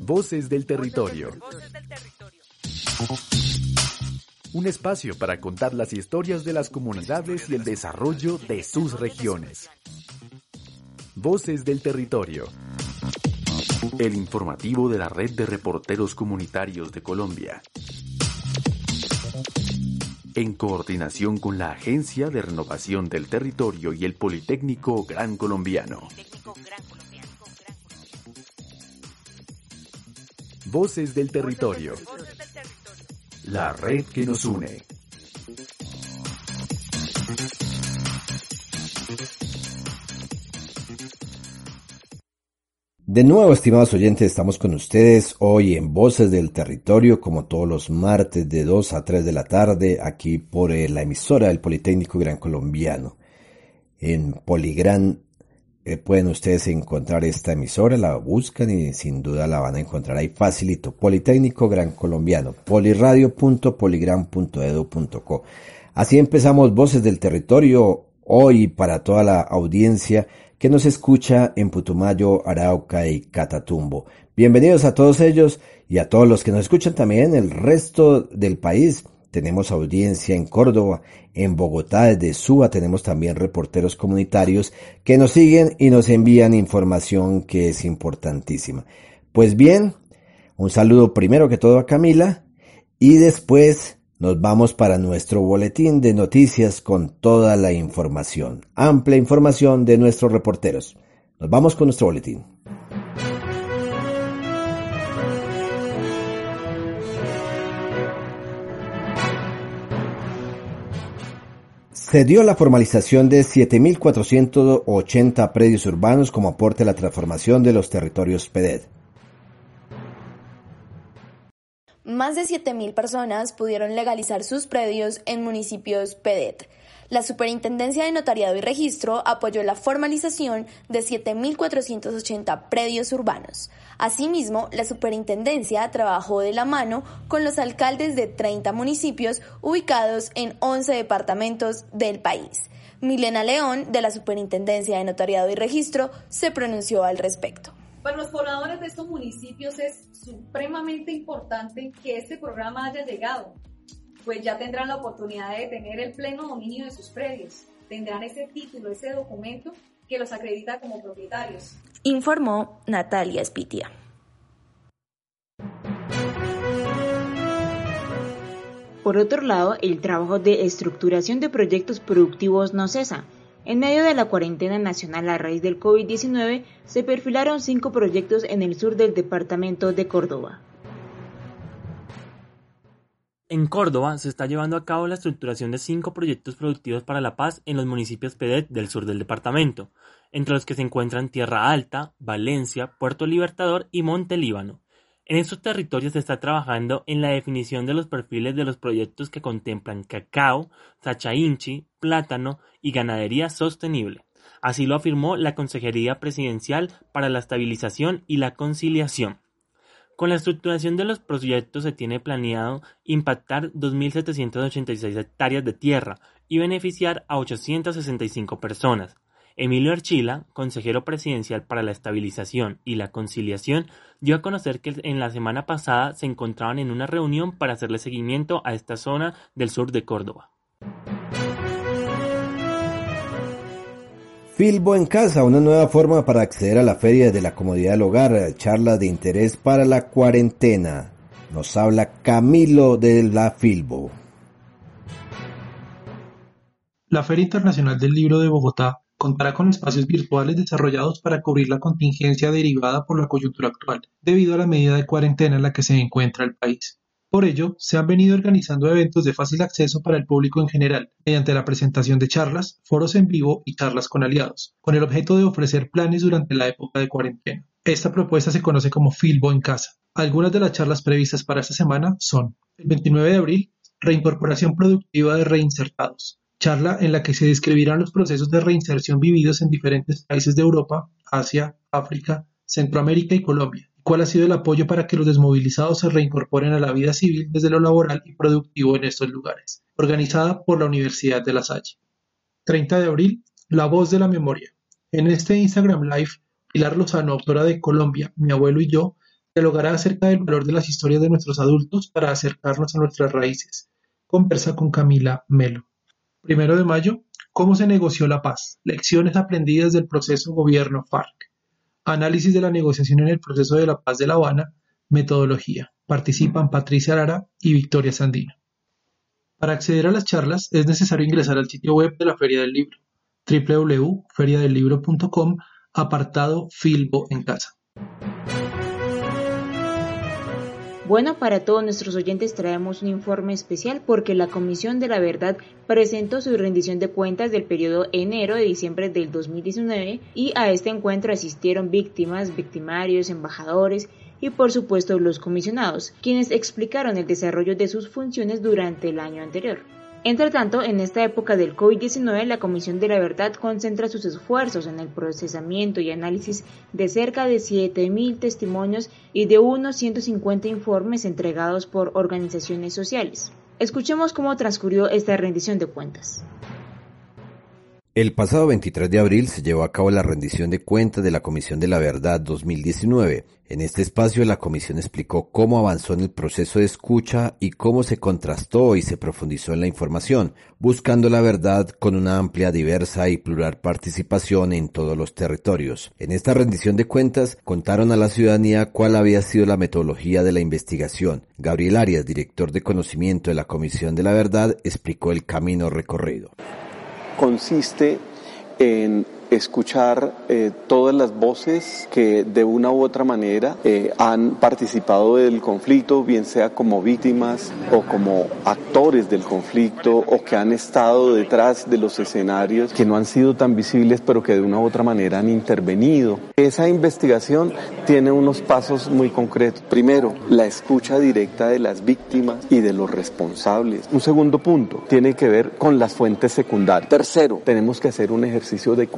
Voces del territorio. Un espacio para contar las historias de las comunidades y el desarrollo de sus regiones. Voces del territorio. El informativo de la Red de Reporteros Comunitarios de Colombia. En coordinación con la Agencia de Renovación del Territorio y el Politécnico Gran Colombiano. Voces del Territorio. La red que nos une. De nuevo, estimados oyentes, estamos con ustedes hoy en Voces del Territorio, como todos los martes de 2 a 3 de la tarde, aquí por eh, la emisora del Politécnico Gran Colombiano. En Poligran pueden ustedes encontrar esta emisora, la buscan y sin duda la van a encontrar ahí facilito. Politécnico Gran Colombiano, poliradio.poligran.edu.co. Así empezamos Voces del Territorio hoy para toda la audiencia que nos escucha en Putumayo, Arauca y Catatumbo. Bienvenidos a todos ellos y a todos los que nos escuchan también en el resto del país. Tenemos audiencia en Córdoba, en Bogotá, desde Suba tenemos también reporteros comunitarios que nos siguen y nos envían información que es importantísima. Pues bien, un saludo primero que todo a Camila y después nos vamos para nuestro boletín de noticias con toda la información, amplia información de nuestros reporteros. Nos vamos con nuestro boletín. Se dio la formalización de 7.480 predios urbanos como aporte a la transformación de los territorios PEDED. Más de 7.000 personas pudieron legalizar sus predios en municipios PEDET. La Superintendencia de Notariado y Registro apoyó la formalización de 7.480 predios urbanos. Asimismo, la Superintendencia trabajó de la mano con los alcaldes de 30 municipios ubicados en 11 departamentos del país. Milena León, de la Superintendencia de Notariado y Registro, se pronunció al respecto. Para los pobladores de estos municipios es supremamente importante que este programa haya llegado, pues ya tendrán la oportunidad de tener el pleno dominio de sus predios, tendrán ese título, ese documento que los acredita como propietarios. Informó Natalia Spitia. Por otro lado, el trabajo de estructuración de proyectos productivos no cesa en medio de la cuarentena nacional a raíz del COVID-19, se perfilaron cinco proyectos en el sur del departamento de Córdoba. En Córdoba se está llevando a cabo la estructuración de cinco proyectos productivos para la paz en los municipios PEDET del sur del departamento, entre los que se encuentran Tierra Alta, Valencia, Puerto Libertador y Monte Líbano. En estos territorios se está trabajando en la definición de los perfiles de los proyectos que contemplan cacao, sachainchi, plátano y ganadería sostenible. Así lo afirmó la Consejería Presidencial para la Estabilización y la Conciliación. Con la estructuración de los proyectos se tiene planeado impactar 2.786 hectáreas de tierra y beneficiar a 865 personas. Emilio Archila, consejero presidencial para la estabilización y la conciliación, dio a conocer que en la semana pasada se encontraban en una reunión para hacerle seguimiento a esta zona del sur de Córdoba. Filbo en casa, una nueva forma para acceder a la feria de la comodidad del hogar, charla de interés para la cuarentena. Nos habla Camilo de la Filbo. La Feria Internacional del Libro de Bogotá contará con espacios virtuales desarrollados para cubrir la contingencia derivada por la coyuntura actual, debido a la medida de cuarentena en la que se encuentra el país. Por ello, se han venido organizando eventos de fácil acceso para el público en general, mediante la presentación de charlas, foros en vivo y charlas con aliados, con el objeto de ofrecer planes durante la época de cuarentena. Esta propuesta se conoce como Filbo en casa. Algunas de las charlas previstas para esta semana son el 29 de abril, Reincorporación Productiva de Reinsertados, charla en la que se describirán los procesos de reinserción vividos en diferentes países de Europa, Asia, África, Centroamérica y Colombia cuál ha sido el apoyo para que los desmovilizados se reincorporen a la vida civil desde lo laboral y productivo en estos lugares, organizada por la Universidad de La Salle. 30 de abril, La Voz de la Memoria. En este Instagram Live, Pilar Lozano, autora de Colombia, Mi abuelo y yo, dialogará acerca del valor de las historias de nuestros adultos para acercarnos a nuestras raíces. Conversa con Camila Melo. Primero de mayo, ¿Cómo se negoció la paz? Lecciones aprendidas del proceso gobierno FARC. Análisis de la negociación en el proceso de la paz de La Habana, metodología. Participan Patricia Lara y Victoria Sandino. Para acceder a las charlas es necesario ingresar al sitio web de la Feria del Libro, www.feriadelibro.com, apartado Filbo en casa. Bueno, para todos nuestros oyentes traemos un informe especial porque la Comisión de la Verdad presentó su rendición de cuentas del periodo enero de diciembre del 2019 y a este encuentro asistieron víctimas, victimarios, embajadores y por supuesto los comisionados, quienes explicaron el desarrollo de sus funciones durante el año anterior. Entre tanto, en esta época del COVID-19, la Comisión de la Verdad concentra sus esfuerzos en el procesamiento y análisis de cerca de 7.000 testimonios y de unos 150 informes entregados por organizaciones sociales. Escuchemos cómo transcurrió esta rendición de cuentas. El pasado 23 de abril se llevó a cabo la rendición de cuentas de la Comisión de la Verdad 2019. En este espacio la comisión explicó cómo avanzó en el proceso de escucha y cómo se contrastó y se profundizó en la información, buscando la verdad con una amplia, diversa y plural participación en todos los territorios. En esta rendición de cuentas contaron a la ciudadanía cuál había sido la metodología de la investigación. Gabriel Arias, director de conocimiento de la Comisión de la Verdad, explicó el camino recorrido consiste en escuchar eh, todas las voces que de una u otra manera eh, han participado del conflicto, bien sea como víctimas o como actores del conflicto o que han estado detrás de los escenarios que no han sido tan visibles pero que de una u otra manera han intervenido. Esa investigación tiene unos pasos muy concretos. Primero, la escucha directa de las víctimas y de los responsables. Un segundo punto tiene que ver con las fuentes secundarias. Tercero, tenemos que hacer un ejercicio de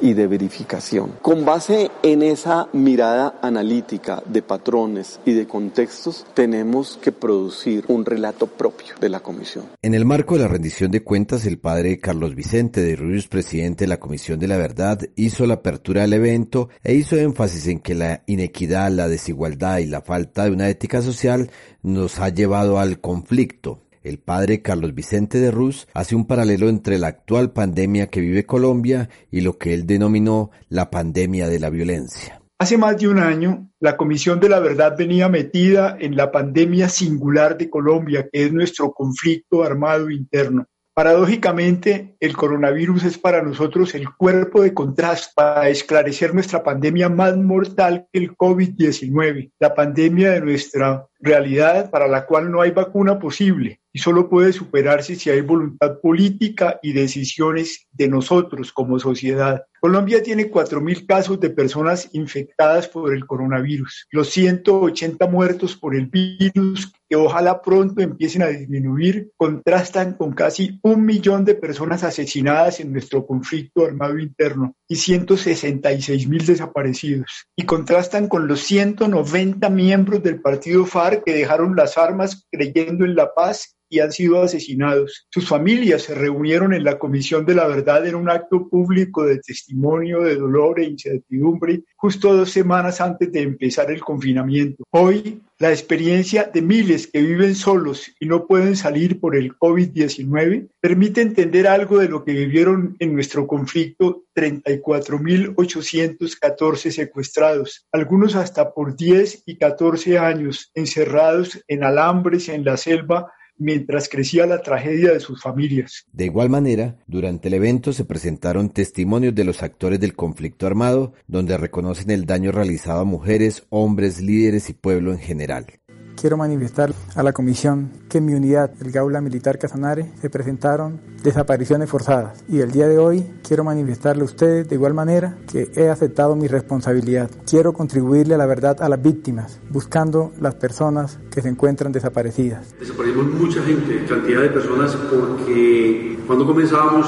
y de verificación. Con base en esa mirada analítica de patrones y de contextos, tenemos que producir un relato propio de la comisión. En el marco de la rendición de cuentas, el padre Carlos Vicente de Ruiz, presidente de la Comisión de la Verdad, hizo la apertura del evento e hizo énfasis en que la inequidad, la desigualdad y la falta de una ética social nos ha llevado al conflicto el padre Carlos Vicente de Ruz hace un paralelo entre la actual pandemia que vive Colombia y lo que él denominó la pandemia de la violencia. Hace más de un año, la Comisión de la Verdad venía metida en la pandemia singular de Colombia, que es nuestro conflicto armado interno. Paradójicamente, el coronavirus es para nosotros el cuerpo de contraste para esclarecer nuestra pandemia más mortal que el COVID-19, la pandemia de nuestra realidad para la cual no hay vacuna posible y solo puede superarse si hay voluntad política y decisiones de nosotros como sociedad. Colombia tiene 4.000 casos de personas infectadas por el coronavirus. Los 180 muertos por el virus, que ojalá pronto empiecen a disminuir, contrastan con casi un millón de personas asesinadas en nuestro conflicto armado interno y 166 mil desaparecidos. Y contrastan con los 190 miembros del partido FARC que dejaron las armas creyendo en la paz y han sido asesinados. Sus familias se reunieron en la Comisión de la Verdad en un acto público de testimonio de dolor e incertidumbre justo dos semanas antes de empezar el confinamiento. Hoy, la experiencia de miles que viven solos y no pueden salir por el COVID-19 permite entender algo de lo que vivieron en nuestro conflicto 34.814 secuestrados, algunos hasta por 10 y 14 años encerrados en alambres en la selva mientras crecía la tragedia de sus familias. De igual manera, durante el evento se presentaron testimonios de los actores del conflicto armado, donde reconocen el daño realizado a mujeres, hombres, líderes y pueblo en general. Quiero manifestar a la comisión que en mi unidad, el Gaula Militar Casanare, se presentaron desapariciones forzadas y el día de hoy quiero manifestarle a ustedes de igual manera que he aceptado mi responsabilidad. Quiero contribuirle a la verdad a las víctimas, buscando las personas que se encuentran desaparecidas. Desaparecimos mucha gente, cantidad de personas, porque cuando comenzábamos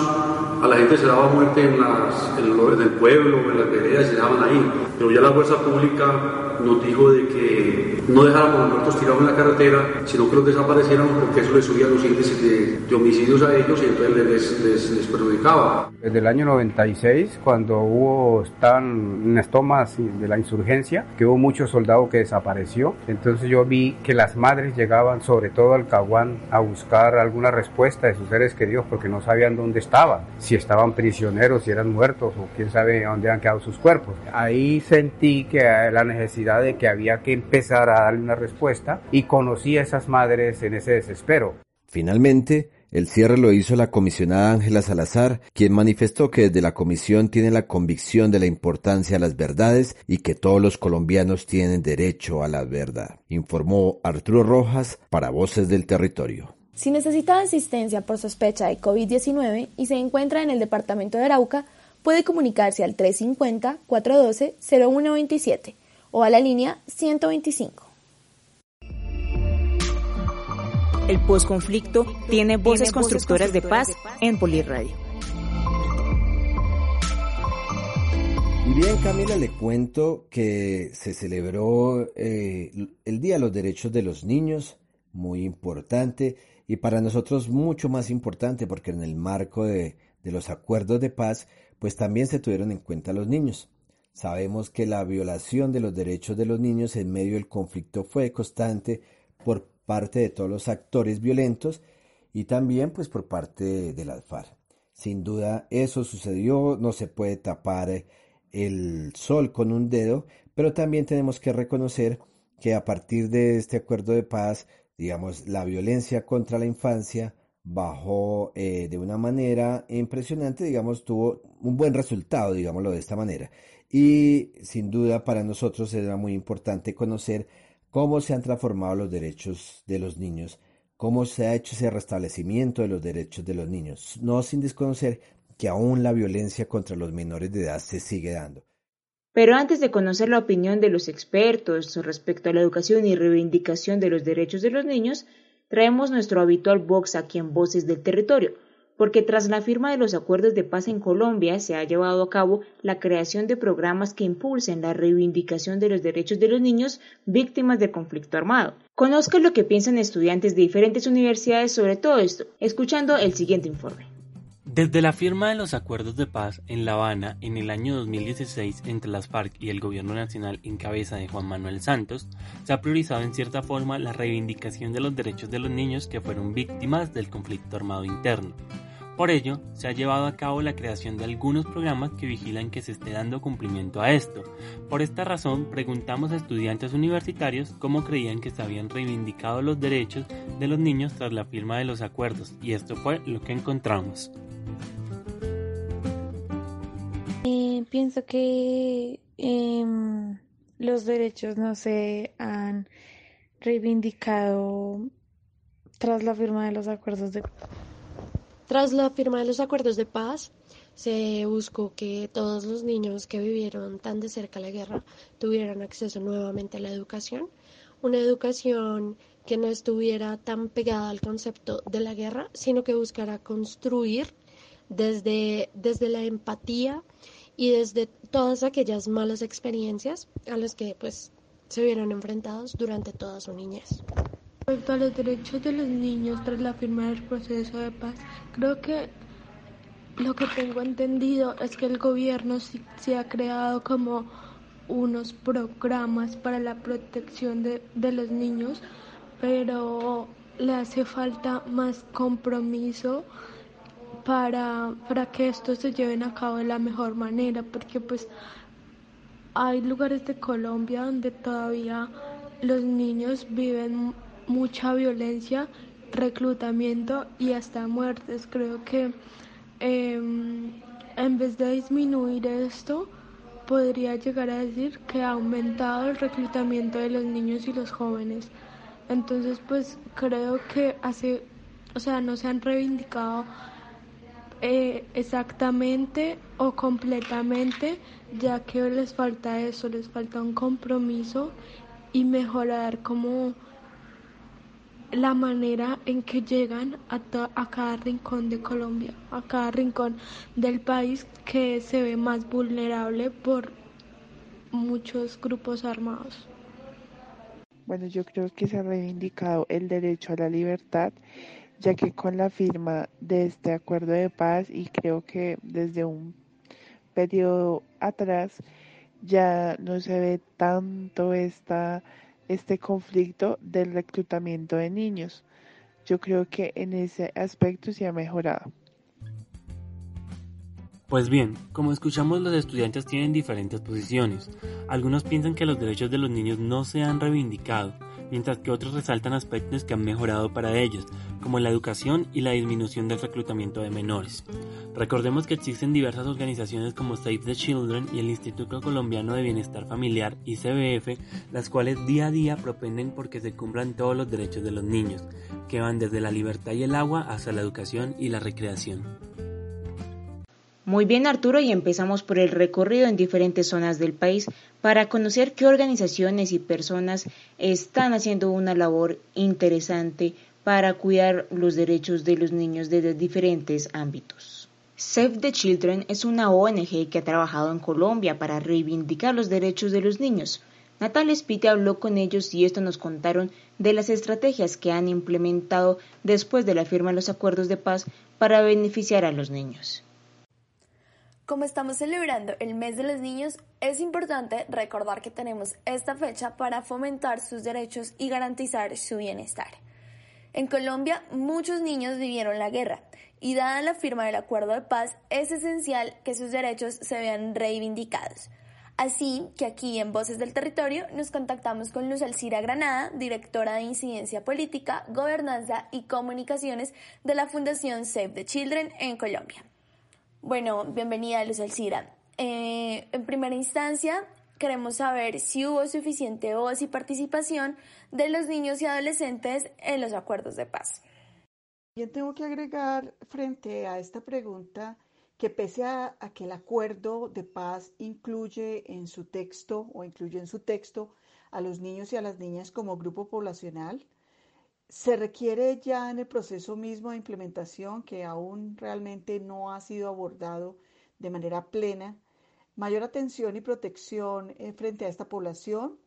a la gente se daba muerte en, las, en, el pueblo, en las veredas, se daban ahí. Pero ya la fuerza pública nos dijo de que no dejáramos los muertos tirados en la carretera, sino que los desaparecieran porque eso les subía los índices de, homicidios a ellos y entonces les, les, perjudicaba. Desde el año 96, cuando hubo, estaban unas tomas de la insurgencia, que hubo muchos soldados que desapareció, entonces yo vi que las madres llegaban sobre todo al Caguán a buscar alguna respuesta de sus seres queridos porque no sabían dónde estaban, si estaban prisioneros, si eran muertos o quién sabe dónde han quedado sus cuerpos. Ahí sentí que la necesidad de que había que empezar a darle una respuesta y conocí a esas madres en ese desespero. Finalmente, el cierre lo hizo la comisionada Ángela Salazar, quien manifestó que desde la comisión tiene la convicción de la importancia de las verdades y que todos los colombianos tienen derecho a la verdad. Informó Arturo Rojas para Voces del Territorio. Si necesita asistencia por sospecha de COVID-19 y se encuentra en el departamento de Arauca, puede comunicarse al 350-412-0127 o a la línea 125. El posconflicto tiene voces constructoras de paz en Poliradio. Y bien, Camila, le cuento que se celebró eh, el Día de los Derechos de los Niños, muy importante, y para nosotros mucho más importante porque en el marco de, de los acuerdos de paz, pues también se tuvieron en cuenta los niños. Sabemos que la violación de los derechos de los niños en medio del conflicto fue constante por parte de todos los actores violentos y también pues por parte de las FARC. Sin duda eso sucedió, no se puede tapar el sol con un dedo, pero también tenemos que reconocer que a partir de este acuerdo de paz, digamos, la violencia contra la infancia bajó eh, de una manera impresionante, digamos, tuvo un buen resultado, digámoslo de esta manera. Y sin duda para nosotros era muy importante conocer cómo se han transformado los derechos de los niños, cómo se ha hecho ese restablecimiento de los derechos de los niños, no sin desconocer que aún la violencia contra los menores de edad se sigue dando. Pero antes de conocer la opinión de los expertos respecto a la educación y reivindicación de los derechos de los niños, traemos nuestro habitual box aquí en Voces del Territorio, porque tras la firma de los acuerdos de paz en Colombia se ha llevado a cabo la creación de programas que impulsen la reivindicación de los derechos de los niños víctimas de conflicto armado. Conozca lo que piensan estudiantes de diferentes universidades sobre todo esto, escuchando el siguiente informe. Desde la firma de los acuerdos de paz en La Habana en el año 2016 entre las FARC y el gobierno nacional en cabeza de Juan Manuel Santos, se ha priorizado en cierta forma la reivindicación de los derechos de los niños que fueron víctimas del conflicto armado interno. Por ello, se ha llevado a cabo la creación de algunos programas que vigilan que se esté dando cumplimiento a esto. Por esta razón, preguntamos a estudiantes universitarios cómo creían que se habían reivindicado los derechos de los niños tras la firma de los acuerdos, y esto fue lo que encontramos. Eh, pienso que em, los derechos no se han reivindicado tras la firma de los acuerdos de tras la firma de los acuerdos de paz, se buscó que todos los niños que vivieron tan de cerca la guerra tuvieran acceso nuevamente a la educación, una educación que no estuviera tan pegada al concepto de la guerra, sino que buscara construir desde, desde la empatía y desde todas aquellas malas experiencias a las que pues se vieron enfrentados durante toda su niñez. Respecto a los derechos de los niños tras la firma del proceso de paz, creo que lo que tengo entendido es que el gobierno sí, se ha creado como unos programas para la protección de, de los niños, pero le hace falta más compromiso para, para que esto se lleven a cabo de la mejor manera, porque pues hay lugares de Colombia donde todavía los niños viven mucha violencia, reclutamiento y hasta muertes. Creo que em, en vez de disminuir esto, podría llegar a decir que ha aumentado el reclutamiento de los niños y los jóvenes. Entonces, pues creo que hace, o sea, no se han reivindicado eh, exactamente o completamente, ya que les falta eso, les falta un compromiso y mejorar como la manera en que llegan a, a, cada rincón de Colombia, a cada rincón del país que se ve más vulnerable por muchos grupos armados. Bueno, yo creo que se ha reivindicado el derecho a la libertad, ya que con la firma de este acuerdo de paz y creo que desde un periodo atrás ya no se ve tanto esta, este conflicto del reclutamiento de niños. Yo creo que en ese aspecto se ha mejorado. Pues bien, como escuchamos los estudiantes tienen diferentes posiciones. Algunos piensan que los derechos de los niños no se han reivindicado, mientras que otros resaltan aspectos que han mejorado para ellos, como la educación y la disminución del reclutamiento de menores. Recordemos que existen diversas organizaciones como Save the Children y el Instituto Colombiano de Bienestar Familiar, ICBF, las cuales día a día propenden porque se cumplan todos los derechos de los niños, que van desde la libertad y el agua hasta la educación y la recreación. Muy bien Arturo y empezamos por el recorrido en diferentes zonas del país para conocer qué organizaciones y personas están haciendo una labor interesante para cuidar los derechos de los niños desde diferentes ámbitos. Save the Children es una ONG que ha trabajado en Colombia para reivindicar los derechos de los niños. Natalia Spite habló con ellos y esto nos contaron de las estrategias que han implementado después de la firma de los acuerdos de paz para beneficiar a los niños. Como estamos celebrando el mes de los niños, es importante recordar que tenemos esta fecha para fomentar sus derechos y garantizar su bienestar. En Colombia, muchos niños vivieron la guerra y dada la firma del acuerdo de paz, es esencial que sus derechos se vean reivindicados. Así que aquí en Voces del Territorio nos contactamos con Luz Alcira Granada, directora de Incidencia Política, Gobernanza y Comunicaciones de la Fundación Save the Children en Colombia. Bueno, bienvenida Luz Alcira. Eh, en primera instancia, queremos saber si hubo suficiente voz y participación de los niños y adolescentes en los acuerdos de paz. Bien, tengo que agregar frente a esta pregunta que pese a, que el acuerdo de paz incluye en su texto o incluye en su texto a los niños y a las niñas como grupo poblacional, se requiere ya en el proceso mismo de implementación, que aún realmente no ha sido abordado de manera plena, mayor atención y protección eh, frente a esta población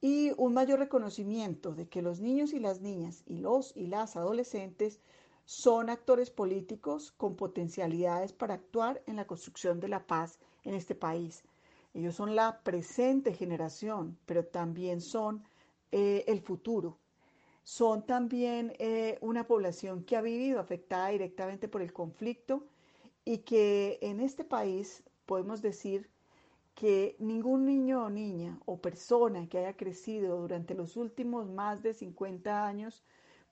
y un mayor reconocimiento de que los niños y las niñas y los y las adolescentes son actores políticos con potencialidades para actuar en la construcción de la paz en este país. Ellos son la presente generación, pero también son eh, el futuro son también eh, una población que ha vivido afectada directamente por el conflicto y que en este país podemos decir que ningún niño o niña o persona que haya crecido durante los últimos más de 50 años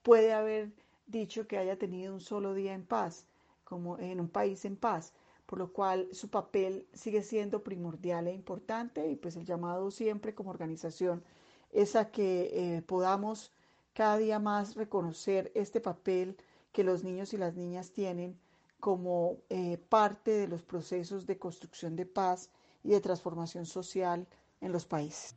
puede haber dicho que haya tenido un solo día en paz, como en un país en paz, por lo cual su papel sigue siendo primordial e importante y pues el llamado siempre como organización es a que eh, podamos cada día más reconocer este papel que los niños y las niñas tienen como eh, parte de los procesos de construcción de paz y de transformación social en los países.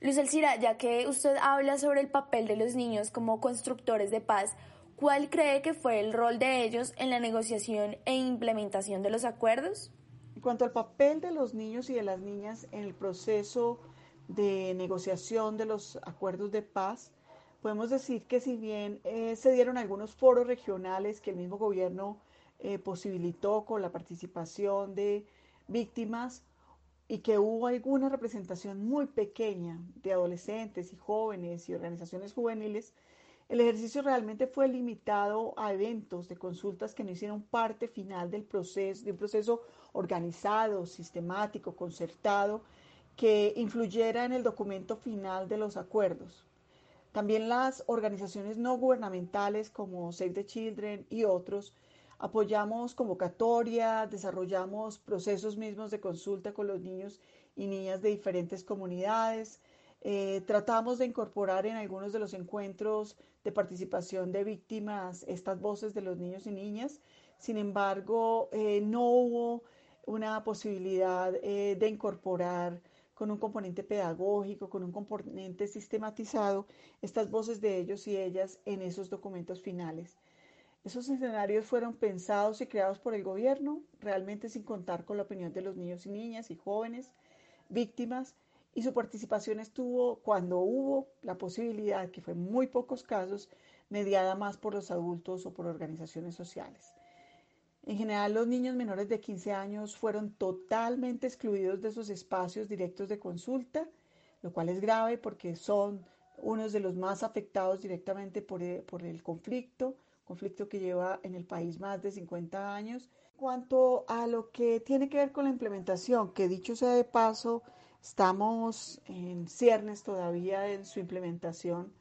Luis Alcira, ya que usted habla sobre el papel de los niños como constructores de paz, ¿cuál cree que fue el rol de ellos en la negociación e implementación de los acuerdos? En cuanto al papel de los niños y de las niñas en el proceso de negociación de los acuerdos de paz, podemos decir que si bien eh, se dieron algunos foros regionales que el mismo gobierno eh, posibilitó con la participación de víctimas y que hubo alguna representación muy pequeña de adolescentes y jóvenes y organizaciones juveniles, el ejercicio realmente fue limitado a eventos de consultas que no hicieron parte final del proceso, de un proceso organizado, sistemático, concertado, que influyera en el documento final de los acuerdos. También las organizaciones no gubernamentales como Save the Children y otros apoyamos convocatorias, desarrollamos procesos mismos de consulta con los niños y niñas de diferentes comunidades, Eh, tratamos de incorporar en algunos de los encuentros de participación de víctimas estas voces de los niños y niñas. Sin embargo, eh, no hubo una posibilidad eh, de incorporar con un componente pedagógico, con un componente sistematizado, estas voces de ellos y ellas en esos documentos finales. Esos escenarios fueron pensados y creados por el gobierno, realmente sin contar con la opinión de los niños y niñas y jóvenes víctimas, y su participación estuvo cuando hubo la posibilidad, que fue en muy pocos casos, mediada más por los adultos o por organizaciones sociales. En general, los niños menores de 15 años fueron totalmente excluidos de esos espacios directos de consulta, lo cual es grave porque son unos de los más afectados directamente por el, por el conflicto, conflicto que lleva en el país más de 50 años. En cuanto a lo que tiene que ver con la implementación, que dicho sea de paso, estamos en ciernes todavía en su implementación.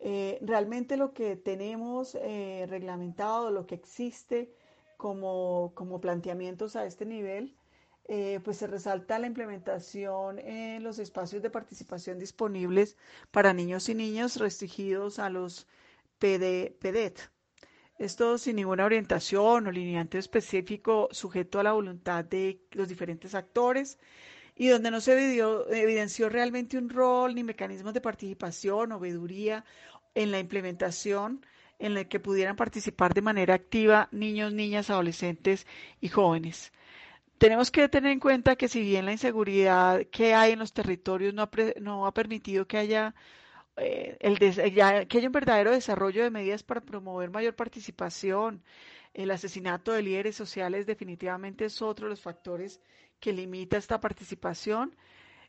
Eh, realmente lo que tenemos eh, reglamentado, lo que existe, como, como planteamientos a este nivel, eh, pues se resalta la implementación en los espacios de participación disponibles para niños y niñas restringidos a los PD, PEDET. Esto sin ninguna orientación o lineamiento específico sujeto a la voluntad de los diferentes actores y donde no se evidenció realmente un rol ni mecanismos de participación o veeduría en la implementación en el que pudieran participar de manera activa niños, niñas, adolescentes y jóvenes. Tenemos que tener en cuenta que si bien la inseguridad que hay en los territorios no ha, no ha permitido que haya, eh, el que haya un verdadero desarrollo de medidas para promover mayor participación, el asesinato de líderes sociales definitivamente es otro de los factores que limita esta participación.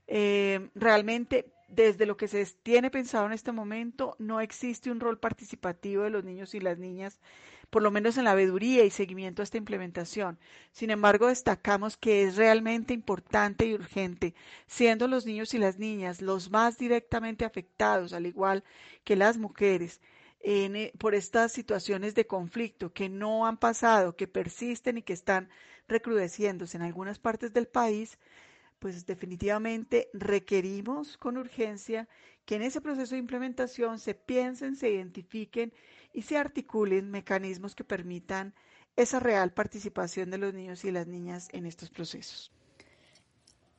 Eh, realmente desde lo que se tiene pensado en este momento, no existe un rol participativo de los niños y las niñas, por lo menos en la veeduría y seguimiento a esta implementación. Sin embargo, destacamos que es realmente importante y urgente, siendo los niños y las niñas los más directamente afectados, al igual que las mujeres, eh, por estas situaciones de conflicto que no han pasado, que persisten y que están recrudeciéndose en algunas partes del país, pues definitivamente requerimos con urgencia que en ese proceso de implementación se piensen, se identifiquen y se articulen mecanismos que permitan esa real participación de los niños y las niñas en estos procesos.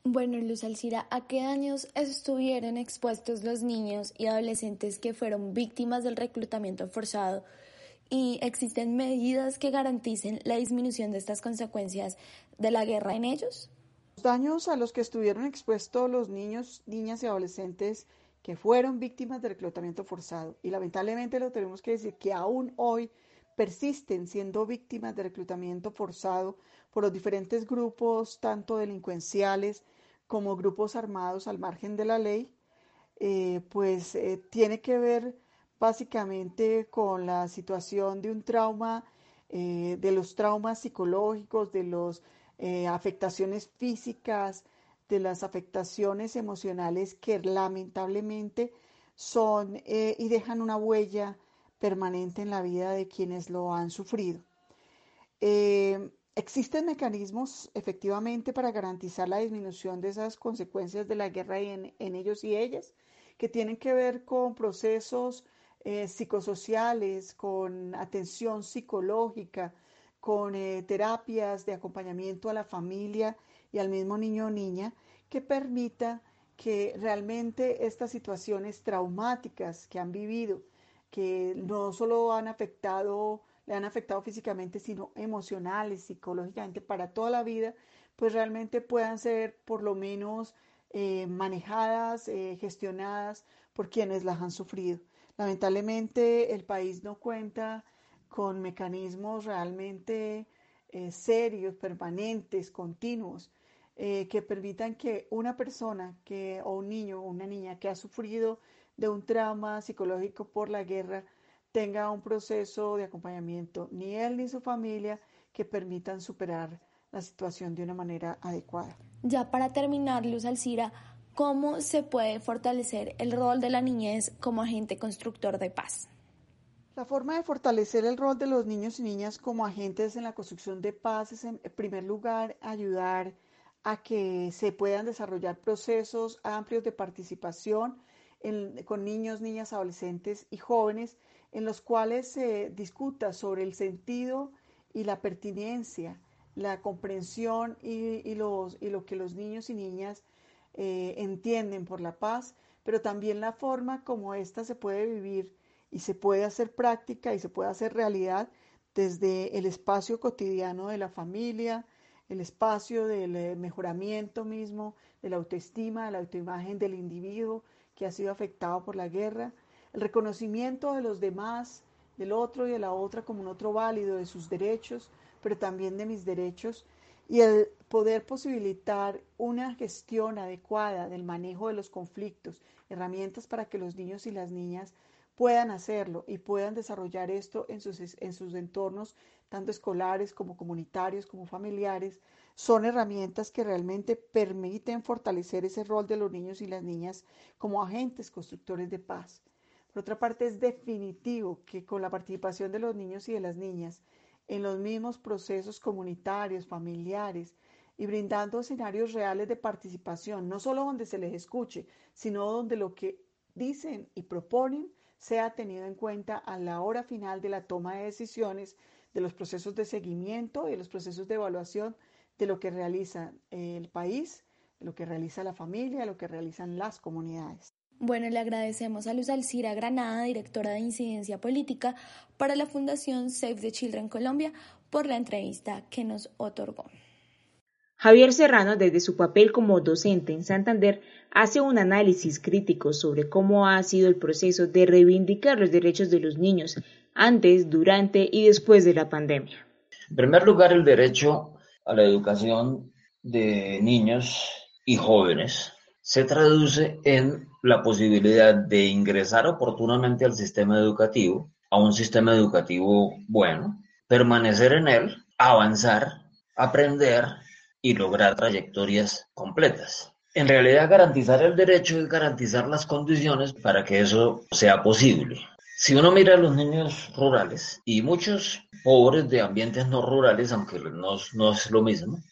Bueno, Luz Alcira, ¿a qué daños estuvieron expuestos los niños y adolescentes que fueron víctimas del reclutamiento forzado? ¿Y existen medidas que garanticen la disminución de estas consecuencias de la guerra en ellos? Daños a los que estuvieron expuestos los niños, niñas y adolescentes que fueron víctimas de reclutamiento forzado. Y lamentablemente lo tenemos que decir que aún hoy persisten siendo víctimas de reclutamiento forzado por los diferentes grupos, tanto delincuenciales como grupos armados al margen de la ley, eh, pues eh, tiene que ver básicamente con la situación de un trauma, eh, de los traumas psicológicos, de los eh, afectaciones físicas, de las afectaciones emocionales que lamentablemente son eh, y dejan una huella permanente en la vida de quienes lo han sufrido. Eh, existen mecanismos efectivamente para garantizar la disminución de esas consecuencias de la guerra en, ellos y ellas, que tienen que ver con procesos psicosociales, con atención psicológica, con eh, terapias de acompañamiento a la familia y al mismo niño o niña que permita que realmente estas situaciones traumáticas que han vivido, que no solo han afectado, le han afectado físicamente, sino emocionales, psicológicamente, para toda la vida, pues realmente puedan ser por lo menos eh, manejadas, eh, gestionadas por quienes las han sufrido. Lamentablemente el país no cuenta con mecanismos realmente eh, serios, permanentes, continuos, eh, que permitan que una persona que, o un niño o una niña que ha sufrido de un trauma psicológico por la guerra tenga un proceso de acompañamiento, ni él ni su familia, que permitan superar la situación de una manera adecuada. Ya para terminar, Luz Alcira, ¿cómo se puede fortalecer el rol de la niñez como agente constructor de paz? La forma de fortalecer el rol de los niños y niñas como agentes en la construcción de paz es, en primer lugar, ayudar a que se puedan desarrollar procesos amplios de participación con niños, niñas, adolescentes y jóvenes en los cuales se discuta sobre el sentido y la pertinencia, la comprensión y, los, y lo que los niños y niñas eh, entienden por la paz, pero también la forma como ésta se puede vivir y se puede hacer práctica y se puede hacer realidad desde el espacio cotidiano de la familia, el espacio del eh, mejoramiento mismo, de la autoestima, de la autoimagen del individuo que ha sido afectado por la guerra, el reconocimiento de los demás, del otro y de la otra como un otro válido de sus derechos, pero también de mis derechos, y el poder posibilitar una gestión adecuada del manejo de los conflictos, herramientas para que los niños y las niñas puedan hacerlo y puedan desarrollar esto en sus, en sus entornos, tanto escolares como comunitarios, como familiares, son herramientas que realmente permiten fortalecer ese rol de los niños y las niñas como agentes constructores de paz. Por otra parte, es definitivo que con la participación de los niños y de las niñas en los mismos procesos comunitarios, familiares, y brindando escenarios reales de participación, no solo donde se les escuche, sino donde lo que dicen y proponen sea tenido en cuenta a la hora final de la toma de decisiones, de los procesos de seguimiento y de los procesos de evaluación de lo que realiza el país, de lo que realiza la familia, de lo que realizan las comunidades. Bueno, le agradecemos a Luz Alcira Granada, directora de Incidencia Política para la Fundación Save the Children Colombia, por la entrevista que nos otorgó. Javier Serrano, desde su papel como docente en Santander, hace un análisis crítico sobre cómo ha sido el proceso de reivindicar los derechos de los niños antes, durante y después de la pandemia. En primer lugar, el derecho a la educación de niños y jóvenes se traduce en la posibilidad de ingresar oportunamente al sistema educativo, a un sistema educativo bueno, permanecer en él, avanzar, aprender y lograr trayectorias completas. En realidad, garantizar el derecho es garantizar las condiciones para que eso sea posible. Si uno mira a los niños rurales y muchos pobres de ambientes no rurales, aunque no, no es lo mismo,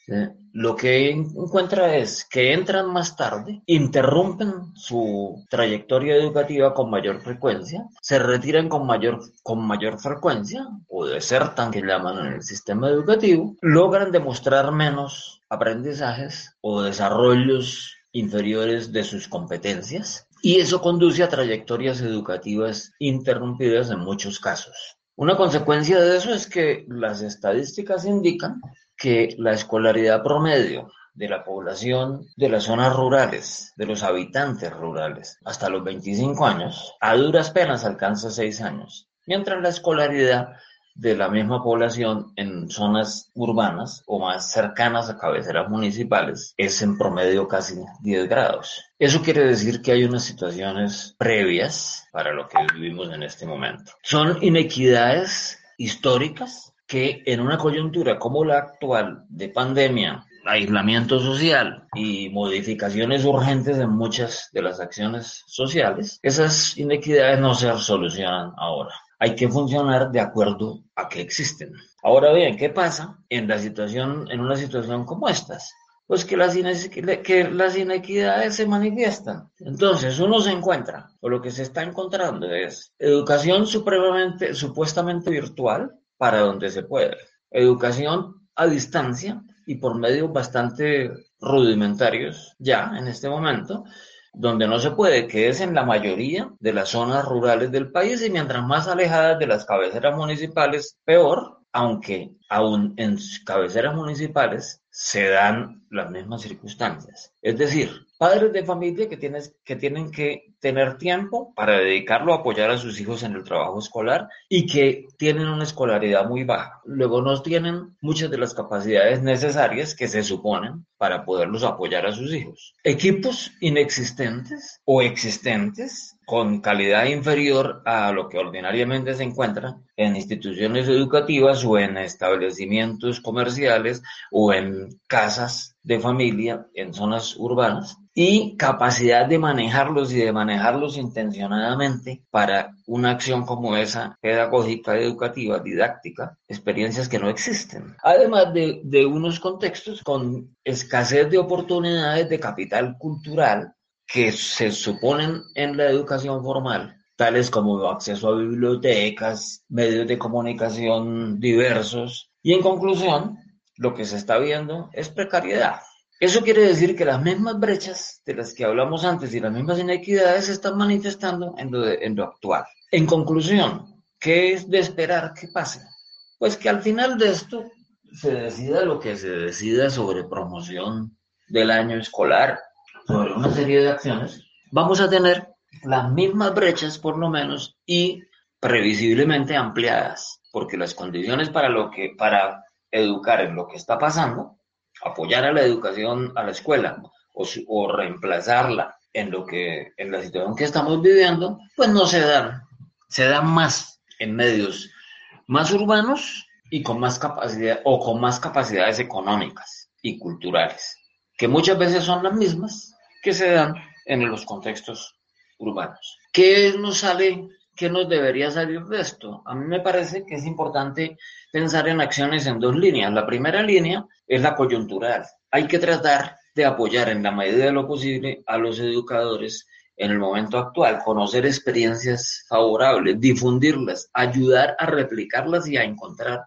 lo que encuentra es que entran más tarde, interrumpen su trayectoria educativa con mayor frecuencia, se retiran con mayor, con mayor frecuencia o desertan, que llaman en el sistema educativo, logran demostrar menos aprendizajes o desarrollos inferiores de sus competencias y eso conduce a trayectorias educativas interrumpidas en muchos casos. Una consecuencia de eso es que las estadísticas indican que la escolaridad promedio de la población de las zonas rurales, de los habitantes rurales, hasta los 25 años, a duras penas alcanza 6 años, mientras la escolaridad de la misma población en zonas urbanas o más cercanas a cabeceras municipales es en promedio casi 10 grados. Eso quiere decir que hay unas situaciones previas para lo que vivimos en este momento. Son inequidades históricas que en una coyuntura como la actual de pandemia, aislamiento social y modificaciones urgentes en muchas de las acciones sociales, esas inequidades no se solucionan ahora hay que funcionar de acuerdo a que existen. Ahora bien, ¿qué pasa en la situación, en una situación como estas? Pues que las, inequidades se manifiestan. Entonces, uno se encuentra, o lo que se está encontrando es educación supuestamente virtual para donde se puede. Educación a distancia y por medios bastante rudimentarios ya en este momento, donde no se puede, que es en la mayoría de las zonas rurales del país y mientras más alejadas de las cabeceras municipales, peor, aunque aún en cabeceras municipales se dan las mismas circunstancias. Es decir, padres de familia que, tienes, que tienen que tener tiempo para dedicarlo a apoyar a sus hijos en el trabajo escolar y que tienen una escolaridad muy baja. Luego no tienen muchas de las capacidades necesarias que se suponen para poderlos apoyar a sus hijos. Equipos inexistentes o existentes con calidad inferior a lo que ordinariamente se encuentra en instituciones educativas o en establecimientos comerciales o en casas de familia en zonas urbanas y capacidad de manejarlos y de manejarlos intencionadamente para una acción como esa, pedagógica, educativa, didáctica, experiencias que no existen. Además de, de unos contextos con escasez de oportunidades de capital cultural que se suponen en la educación formal tales como acceso a bibliotecas, medios de comunicación diversos. Y en conclusión, lo que se está viendo es precariedad. Eso quiere decir que las mismas brechas de las que hablamos antes y las mismas inequidades se están manifestando en lo, actual. En conclusión, ¿qué es de esperar que pase? Pues que al final de esto se decida lo que se decida sobre promoción del año escolar, sobre una serie de acciones, vamos a tener las mismas brechas por lo menos y previsiblemente ampliadas, porque las condiciones para lo que para educar en lo que está pasando, apoyar a la educación a la escuela o, o reemplazarla en lo que en la situación que estamos viviendo, pues no se dan, se dan más en medios más urbanos y con más capacidad o con más capacidades económicas y culturales, que muchas veces son las mismas que se dan en los contextos urbanos. ¿Qué nos sale, qué nos debería salir de esto? A mí me parece que es importante pensar en acciones en dos líneas. La primera línea es la coyuntural. Hay que tratar de apoyar en la medida de lo posible a los educadores en el momento actual, conocer experiencias favorables, difundirlas, ayudar a replicarlas y a encontrar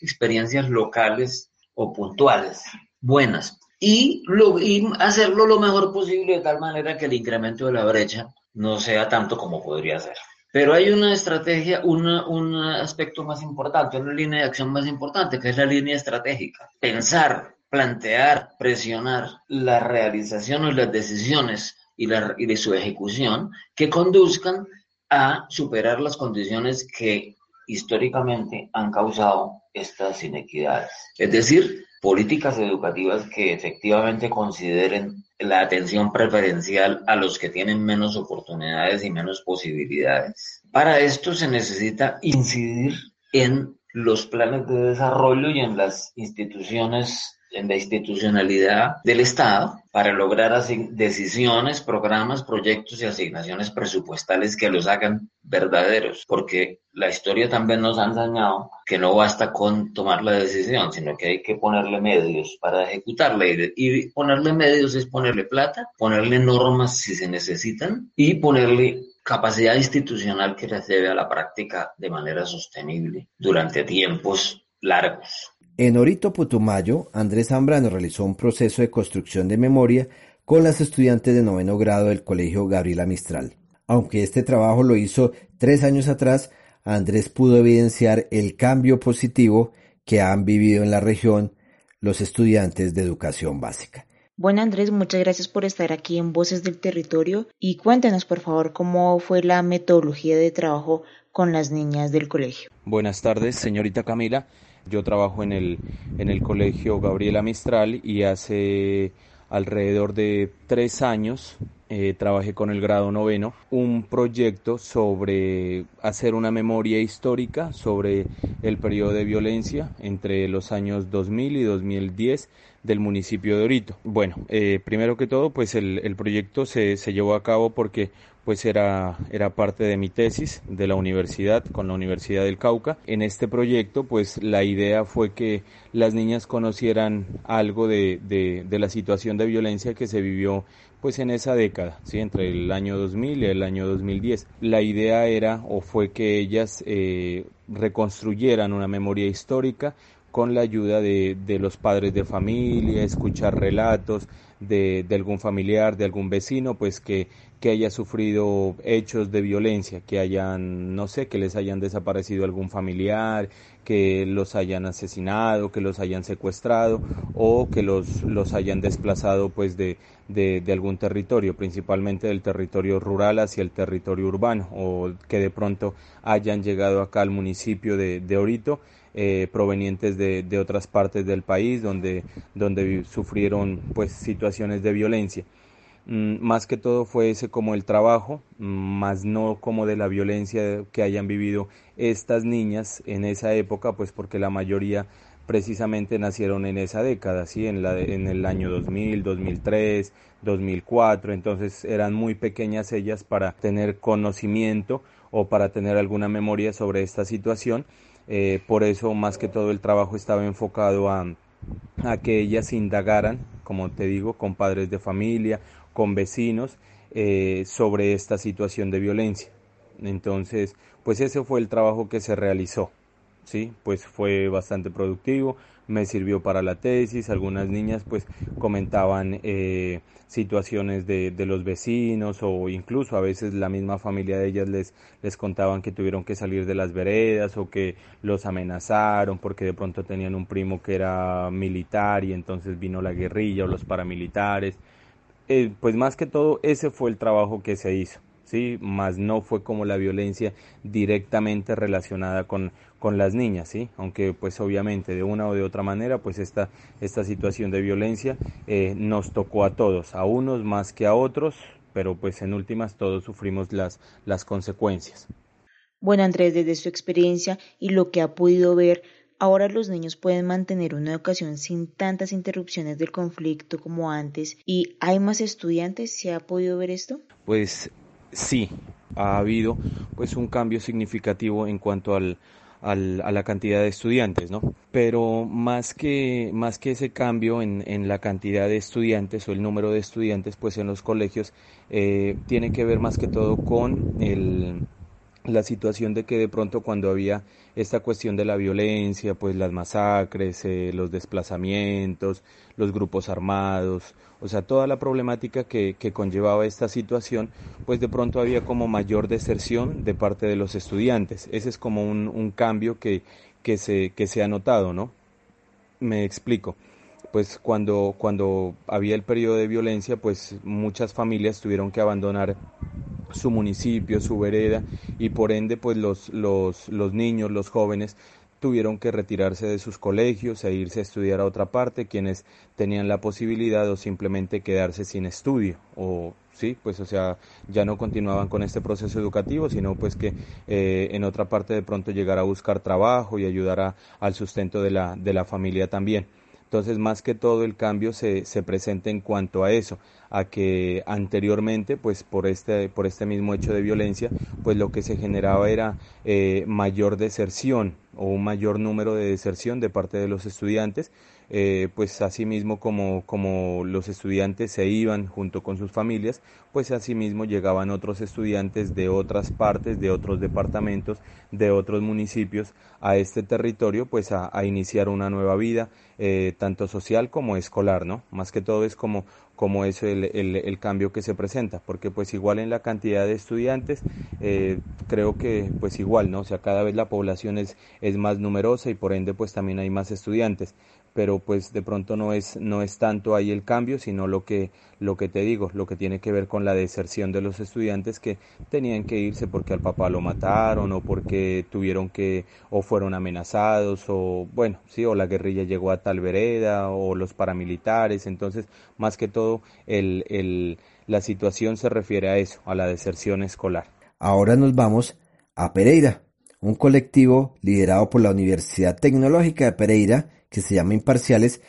experiencias locales o puntuales buenas y, lo, hacerlo lo mejor posible de tal manera que el incremento de la brecha no sea tanto como podría ser. Pero hay una estrategia, una, un aspecto más importante, una línea de acción más importante, que es la línea estratégica. Pensar, plantear, presionar la realización o las decisiones y, la, y de su ejecución que conduzcan a superar las condiciones que históricamente han causado estas inequidades. Es decir, políticas educativas que efectivamente consideren la atención preferencial a los que tienen menos oportunidades y menos posibilidades. Para esto se necesita incidir en los planes de desarrollo y en las instituciones en la institucionalidad del Estado para lograr decisiones, programas, proyectos y asignaciones presupuestales que los hagan verdaderos, porque la historia también nos ha enseñado que no basta con tomar la decisión, sino que hay que ponerle medios para ejecutarla y, ponerle medios es ponerle plata, ponerle normas si se necesitan y ponerle capacidad institucional que les lleve a la práctica de manera sostenible durante tiempos largos. En Orito Putumayo, Andrés Zambrano realizó un proceso de construcción de memoria con las estudiantes de noveno grado del Colegio Gabriela Mistral. Aunque este trabajo lo hizo tres años atrás, Andrés pudo evidenciar el cambio positivo que han vivido en la región los estudiantes de educación básica. Bueno Andrés, muchas gracias por estar aquí en Voces del Territorio y cuéntenos por favor cómo fue la metodología de trabajo con las niñas del colegio. Buenas tardes, señorita Camila. Yo trabajo en el, en el colegio Gabriela Mistral y hace alrededor de tres años eh, trabajé con el grado noveno un proyecto sobre hacer una memoria histórica sobre el periodo de violencia entre los años 2000 y 2010 del municipio de Orito. Bueno, eh, primero que todo, pues el, el proyecto se, se llevó a cabo porque pues era, era parte de mi tesis de la universidad con la Universidad del Cauca. En este proyecto pues la idea fue que las niñas conocieran algo de, de, de la situación de violencia que se vivió pues en esa década, ¿sí? entre el año 2000 y el año 2010. La idea era o fue que ellas eh, reconstruyeran una memoria histórica con la ayuda de, de, los padres de familia, escuchar relatos de, de, algún familiar, de algún vecino, pues que, que haya sufrido hechos de violencia, que hayan, no sé, que les hayan desaparecido algún familiar, que los hayan asesinado, que los hayan secuestrado o que los, los hayan desplazado pues de, de, de algún territorio, principalmente del territorio rural hacia el territorio urbano o que de pronto hayan llegado acá al municipio de, de Orito eh, provenientes de, de, otras partes del país donde, donde sufrieron pues situaciones de violencia. Mm, más que todo fue ese como el trabajo, más no como de la violencia que hayan vivido estas niñas en esa época, pues porque la mayoría precisamente nacieron en esa década, ¿sí? en, la, en el año 2000, 2003, 2004, entonces eran muy pequeñas ellas para tener conocimiento o para tener alguna memoria sobre esta situación. Eh, por eso más que todo el trabajo estaba enfocado a, a que ellas indagaran, como te digo, con padres de familia, con vecinos, eh, sobre esta situación de violencia. Entonces, pues ese fue el trabajo que se realizó. ¿sí? Pues fue bastante productivo, me sirvió para la tesis, algunas niñas pues comentaban eh, situaciones de, de, los vecinos o incluso a veces la misma familia de ellas les, les contaban que tuvieron que salir de las veredas o que los amenazaron porque de pronto tenían un primo que era militar y entonces vino la guerrilla o los paramilitares. Eh, pues más que todo ese fue el trabajo que se hizo. ¿sí? Más no fue como la violencia directamente relacionada con, con las niñas, ¿sí? Aunque pues obviamente de una o de otra manera pues esta, esta situación de violencia eh, nos tocó a todos, a unos más que a otros, pero pues en últimas todos sufrimos las, las consecuencias. Bueno Andrés, desde su experiencia y lo que ha podido ver, ahora los niños pueden mantener una educación sin tantas interrupciones del conflicto como antes y hay más estudiantes, ¿se ha podido ver esto? Pues sí, ha habido pues un cambio significativo en cuanto al, al, a la cantidad de estudiantes, ¿no? Pero más que, más que ese cambio en, en, la cantidad de estudiantes o el número de estudiantes, pues en los colegios eh, tiene que ver más que todo con el, la situación de que de pronto cuando había esta cuestión de la violencia, pues las masacres, eh, los desplazamientos, los grupos armados, o sea, toda la problemática que, que, conllevaba esta situación, pues de pronto había como mayor deserción de parte de los estudiantes. Ese es como un, un cambio que, que, se, que se ha notado, ¿no? Me explico. Pues cuando, cuando había el periodo de violencia, pues muchas familias tuvieron que abandonar su municipio, su vereda y por ende pues los, los, los niños, los jóvenes tuvieron que retirarse de sus colegios e irse a estudiar a otra parte, quienes tenían la posibilidad o simplemente quedarse sin estudio o sí, pues o sea, ya no continuaban con este proceso educativo, sino pues que eh, en otra parte de pronto llegar a buscar trabajo y ayudar a, al sustento de la, de la familia también. Entonces, más que todo el cambio se, se presenta en cuanto a eso, a que anteriormente, pues por este, por este mismo hecho de violencia, pues lo que se generaba era eh, mayor deserción o un mayor número de deserción de parte de los estudiantes, eh, pues asimismo como, como los estudiantes se iban junto con sus familias, pues asimismo llegaban otros estudiantes de otras partes, de otros departamentos, de otros municipios a este territorio, pues a, a iniciar una nueva vida, eh, tanto social como escolar, ¿no? Más que todo es como, como es el, el, el, cambio que se presenta, porque pues igual en la cantidad de estudiantes, eh, creo que pues igual, ¿no? O sea, cada vez la población es, es más numerosa y por ende pues también hay más estudiantes, pero pues de pronto no es, no es tanto ahí el cambio, sino lo que, lo que te digo, lo que tiene que ver con la deserción de los estudiantes que tenían que irse porque al papá lo mataron o porque tuvieron que, o fueron amenazados o bueno, sí, o la guerrilla llegó a tal vereda o los paramilitares, entonces más que todo el, el, la situación se refiere a eso, a la deserción escolar. Ahora nos vamos a Pereira, un colectivo liderado por la Universidad Tecnológica de Pereira que se llama Imparciales,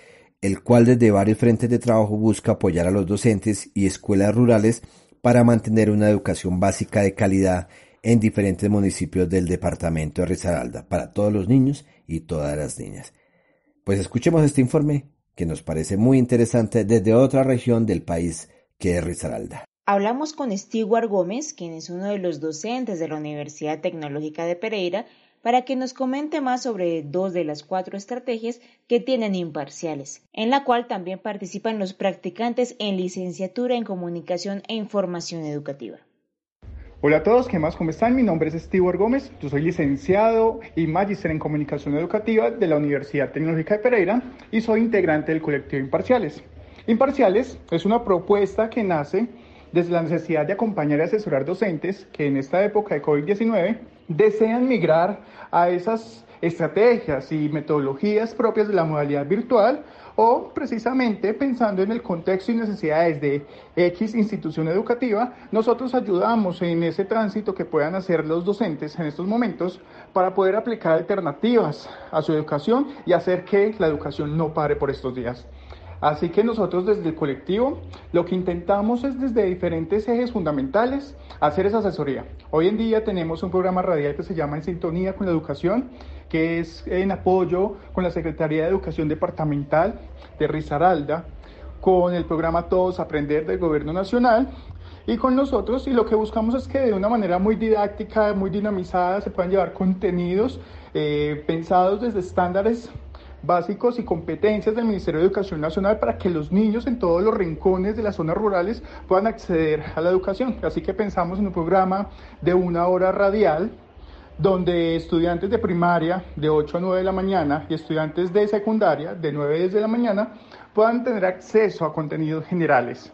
el cual desde varios frentes de trabajo busca apoyar a los docentes y escuelas rurales para mantener una educación básica de calidad en diferentes municipios del departamento de Risaralda para todos los niños y todas las niñas. Pues escuchemos este informe que nos parece muy interesante desde otra región del país que es Risaralda. Hablamos con Stewart Gómez, quien es uno de los docentes de la Universidad Tecnológica de Pereira, para que nos comente más sobre dos de las cuatro estrategias que tienen imparciales, en la cual también participan los practicantes en licenciatura en comunicación e información educativa. Hola a todos, ¿qué más? ¿Cómo están? Mi nombre es Stewart Gómez, yo soy licenciado y magíster en comunicación educativa de la Universidad Tecnológica de Pereira y soy integrante del colectivo Imparciales. Imparciales es una propuesta que nace desde la necesidad de acompañar y asesorar docentes que en esta época de COVID-19 desean migrar a esas estrategias y metodologías propias de la modalidad virtual o precisamente pensando en el contexto y necesidades de X institución educativa, nosotros ayudamos en ese tránsito que puedan hacer los docentes en estos momentos para poder aplicar alternativas a su educación y hacer que la educación no pare por estos días. Así que nosotros desde el colectivo lo que intentamos es desde diferentes ejes fundamentales hacer esa asesoría. Hoy en día tenemos un programa radial que se llama En Sintonía con la Educación, que es en apoyo con la Secretaría de Educación Departamental de Risaralda, con el programa Todos Aprender del Gobierno Nacional y con nosotros y lo que buscamos es que de una manera muy didáctica, muy dinamizada se puedan llevar contenidos eh, pensados desde estándares básicos y competencias del Ministerio de Educación Nacional para que los niños en todos los rincones de las zonas rurales puedan acceder a la educación. Así que pensamos en un programa de una hora radial donde estudiantes de primaria de 8 a 9 de la mañana y estudiantes de secundaria de 9 a 10 de la mañana puedan tener acceso a contenidos generales,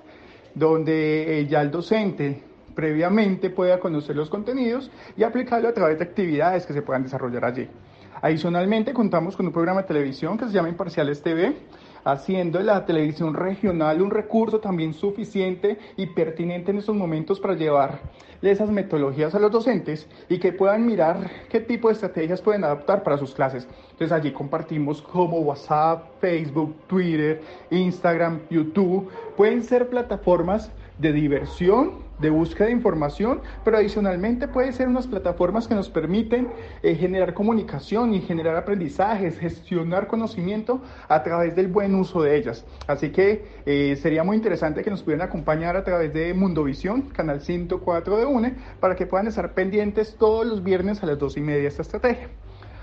donde eh, ya el docente previamente pueda conocer los contenidos y aplicarlo a través de actividades que se puedan desarrollar allí. Adicionalmente, contamos con un programa de televisión que se llama Imparciales TV, haciendo la televisión regional un recurso también suficiente y pertinente en estos momentos para llevar esas metodologías a los docentes y que puedan mirar qué tipo de estrategias pueden adaptar para sus clases. Entonces allí compartimos como WhatsApp, Facebook, Twitter, Instagram, YouTube. Pueden ser plataformas de diversión de búsqueda de información, pero adicionalmente puede ser unas plataformas que nos permiten eh, generar comunicación y generar aprendizajes, gestionar conocimiento a través del buen uso de ellas. Así que eh, sería muy interesante que nos pudieran acompañar a través de Mundovisión, canal 104 de UNE, para que puedan estar pendientes todos los viernes a las 2 y media de esta estrategia.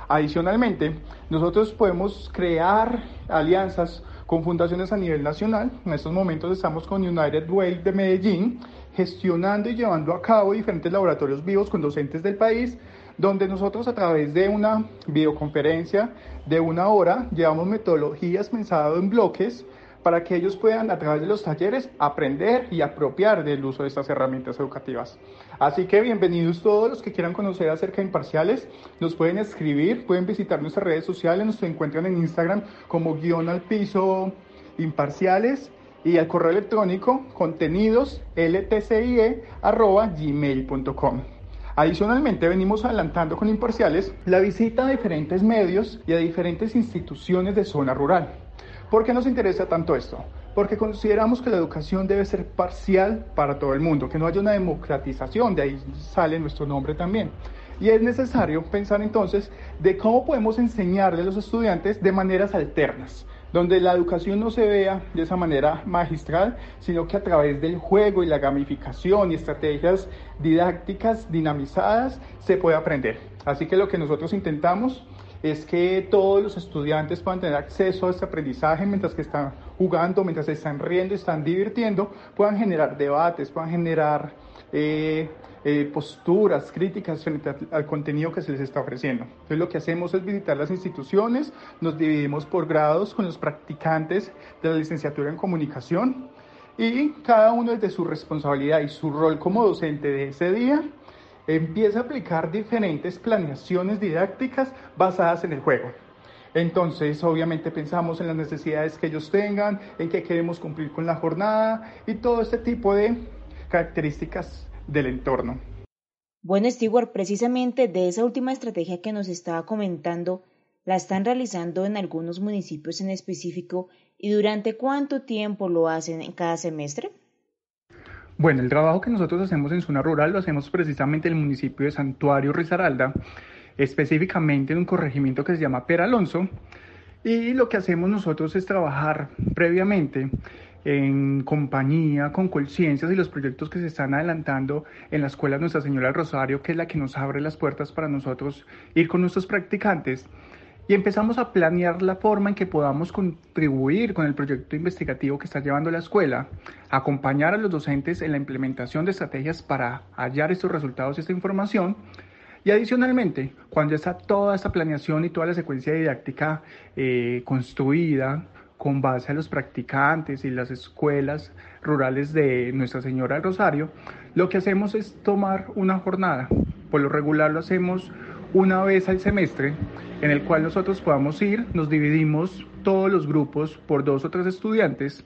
Adicionalmente, nosotros podemos crear alianzas con fundaciones a nivel nacional. En estos momentos estamos con United Way de Medellín, gestionando y llevando a cabo diferentes laboratorios vivos con docentes del país, donde nosotros a través de una videoconferencia de una hora llevamos metodologías pensadas en bloques para que ellos puedan a través de los talleres aprender y apropiar del uso de estas herramientas educativas. Así que bienvenidos todos los que quieran conocer acerca de imparciales, nos pueden escribir, pueden visitar nuestras redes sociales, nos encuentran en Instagram como guion al piso imparciales y al correo electrónico contenidos gmail.com. Adicionalmente, venimos adelantando con imparciales la visita a diferentes medios y a diferentes instituciones de zona rural. ¿Por qué nos interesa tanto esto? Porque consideramos que la educación debe ser parcial para todo el mundo, que no haya una democratización, de ahí sale nuestro nombre también. Y es necesario pensar entonces de cómo podemos enseñarle a los estudiantes de maneras alternas donde la educación no se vea de esa manera magistral, sino que a través del juego y la gamificación y estrategias didácticas dinamizadas se puede aprender. Así que lo que nosotros intentamos es que todos los estudiantes puedan tener acceso a este aprendizaje mientras que están jugando, mientras están riendo, están divirtiendo, puedan generar debates, puedan generar eh, eh, posturas críticas frente al, contenido que se les está ofreciendo. Entonces lo que hacemos es visitar las instituciones, nos dividimos por grados con los practicantes de la licenciatura en comunicación y cada uno desde su responsabilidad y su rol como docente de ese día empieza a aplicar diferentes planeaciones didácticas basadas en el juego. Entonces, obviamente pensamos en las necesidades que ellos tengan, en qué queremos cumplir con la jornada y todo este tipo de características del entorno. Bueno, Stewart, precisamente de esa última estrategia que nos estaba comentando, la están realizando en algunos municipios en específico y durante cuánto tiempo lo hacen en cada semestre? Bueno, el trabajo que nosotros hacemos en zona rural lo hacemos precisamente en el municipio de Santuario Risaralda, específicamente en un corregimiento que se llama Peralonso. Y lo que hacemos nosotros es trabajar previamente en compañía con Colciencias y los proyectos que se están adelantando en la Escuela Nuestra Señora del Rosario, que es la que nos abre las puertas para nosotros ir con nuestros practicantes. Y empezamos a planear la forma en que podamos contribuir con el proyecto investigativo que está llevando la escuela, acompañar a los docentes en la implementación de estrategias para hallar estos resultados y esta información. Y adicionalmente, cuando ya está toda esta planeación y toda la secuencia didáctica eh, construida, con base a los practicantes y las escuelas rurales de Nuestra Señora del Rosario, lo que hacemos es tomar una jornada. Por lo regular lo hacemos una vez al semestre, en el cual nosotros podamos ir, nos dividimos todos los grupos por dos o tres estudiantes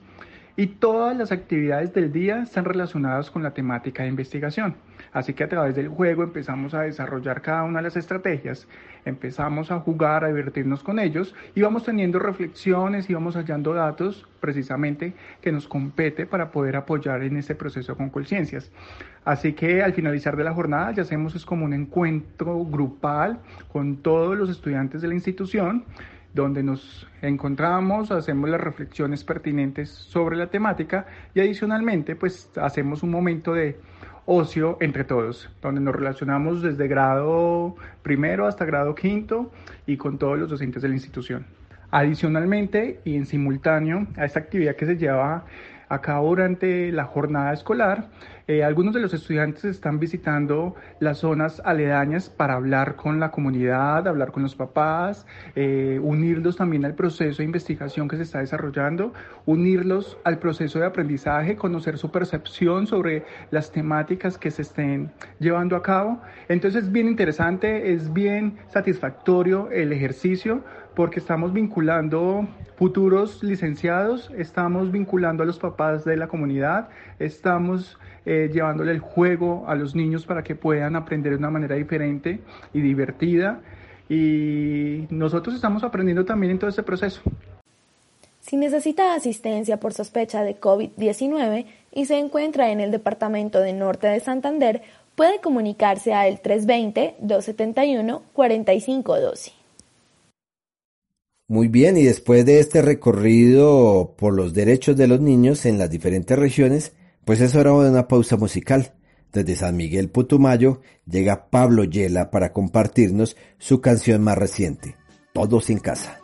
y todas las actividades del día están relacionadas con la temática de investigación. Así que a través del juego empezamos a desarrollar cada una de las estrategias, empezamos a jugar, a divertirnos con ellos y vamos teniendo reflexiones y vamos hallando datos precisamente que nos compete para poder apoyar en este proceso con conciencias. Así que al finalizar de la jornada ya hacemos es como un encuentro grupal con todos los estudiantes de la institución donde nos encontramos, hacemos las reflexiones pertinentes sobre la temática y adicionalmente pues hacemos un momento de ocio entre todos, donde nos relacionamos desde grado primero hasta grado quinto y con todos los docentes de la institución. Adicionalmente y en simultáneo a esta actividad que se lleva a cabo durante la jornada escolar, eh, algunos de los estudiantes están visitando las zonas aledañas para hablar con la comunidad, hablar con los papás, eh, unirlos también al proceso de investigación que se está desarrollando, unirlos al proceso de aprendizaje, conocer su percepción sobre las temáticas que se estén llevando a cabo. Entonces es bien interesante, es bien satisfactorio el ejercicio porque estamos vinculando futuros licenciados, estamos vinculando a los papás de la comunidad, estamos eh, llevándole el juego a los niños para que puedan aprender de una manera diferente y divertida. Y nosotros estamos aprendiendo también en todo este proceso. Si necesita asistencia por sospecha de COVID-19 y se encuentra en el departamento de Norte de Santander, puede comunicarse al 320-271-4512. Muy bien, y después de este recorrido por los derechos de los niños en las diferentes regiones, pues es hora de una pausa musical. Desde San Miguel Putumayo llega Pablo Yela para compartirnos su canción más reciente, Todos en casa.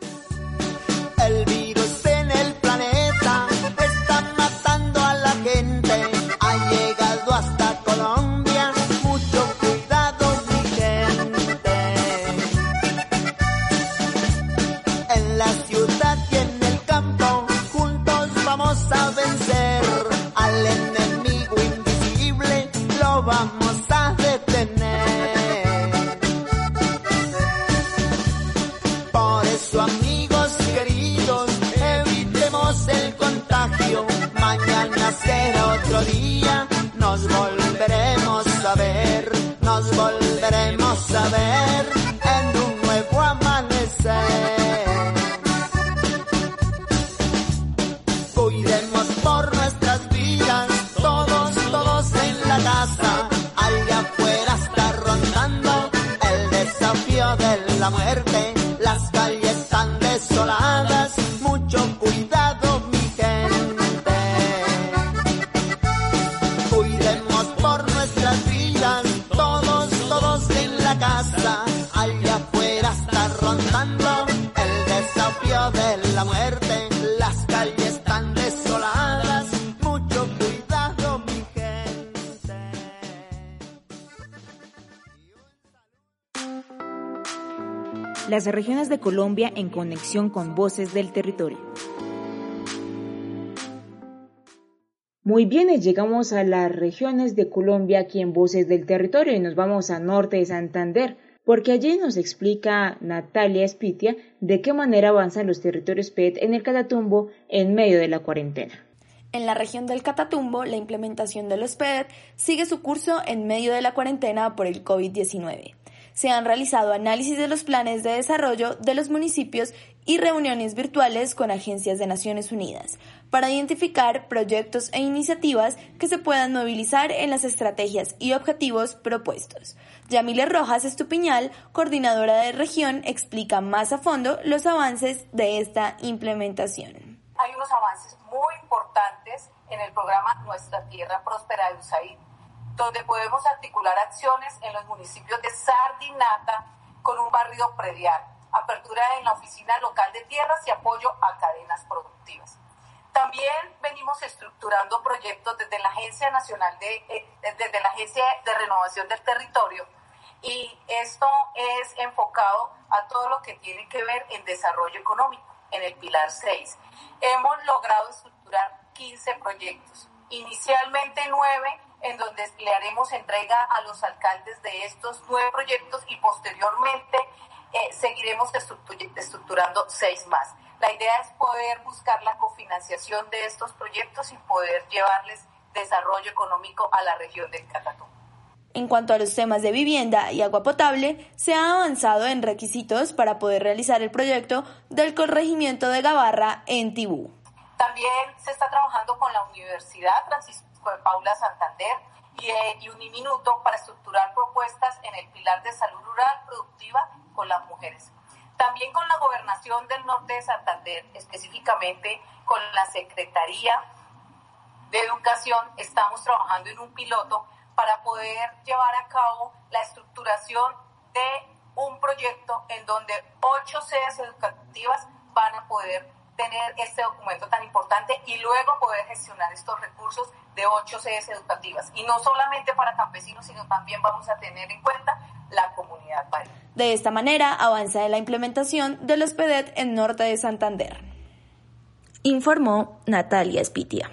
Las regiones de Colombia en conexión con voces del territorio. Muy bien, llegamos a las regiones de Colombia aquí en Voces del Territorio y nos vamos a norte de Santander, porque allí nos explica Natalia Espitia de qué manera avanzan los territorios PET en el Catatumbo en medio de la cuarentena. En la región del Catatumbo, la implementación de los PET sigue su curso en medio de la cuarentena por el COVID-19 se han realizado análisis de los planes de desarrollo de los municipios y reuniones virtuales con agencias de Naciones Unidas para identificar proyectos e iniciativas que se puedan movilizar en las estrategias y objetivos propuestos. Yamile Rojas Estupiñal, coordinadora de región, explica más a fondo los avances de esta implementación. Hay unos avances muy importantes en el programa Nuestra Tierra Próspera de USAID donde podemos articular acciones en los municipios de Sardinata con un barrio predial, apertura en la oficina local de tierras y apoyo a cadenas productivas. También venimos estructurando proyectos desde la Agencia Nacional de, eh, desde la Agencia de Renovación del Territorio y esto es enfocado a todo lo que tiene que ver en desarrollo económico, en el pilar 6. Hemos logrado estructurar 15 proyectos, inicialmente 9 en donde le haremos entrega a los alcaldes de estos nueve proyectos y posteriormente eh, seguiremos estructurando seis más. La idea es poder buscar la cofinanciación de estos proyectos y poder llevarles desarrollo económico a la región del Catatumbo. En cuanto a los temas de vivienda y agua potable, se ha avanzado en requisitos para poder realizar el proyecto del corregimiento de Gabarra en Tibú. También se está trabajando con la Universidad Francisco de Paula Santander y, eh, Uniminuto para estructurar propuestas en el pilar de salud rural productiva con las mujeres. También con la Gobernación del Norte de Santander, específicamente con la Secretaría de Educación, estamos trabajando en un piloto para poder llevar a cabo la estructuración de un proyecto en donde ocho sedes educativas van a poder tener este documento tan importante y luego poder gestionar estos recursos de ocho sedes educativas. Y no solamente para campesinos, sino también vamos a tener en cuenta la comunidad De esta manera avanza la implementación de los PEDET en norte de Santander. Informó Natalia Spitia.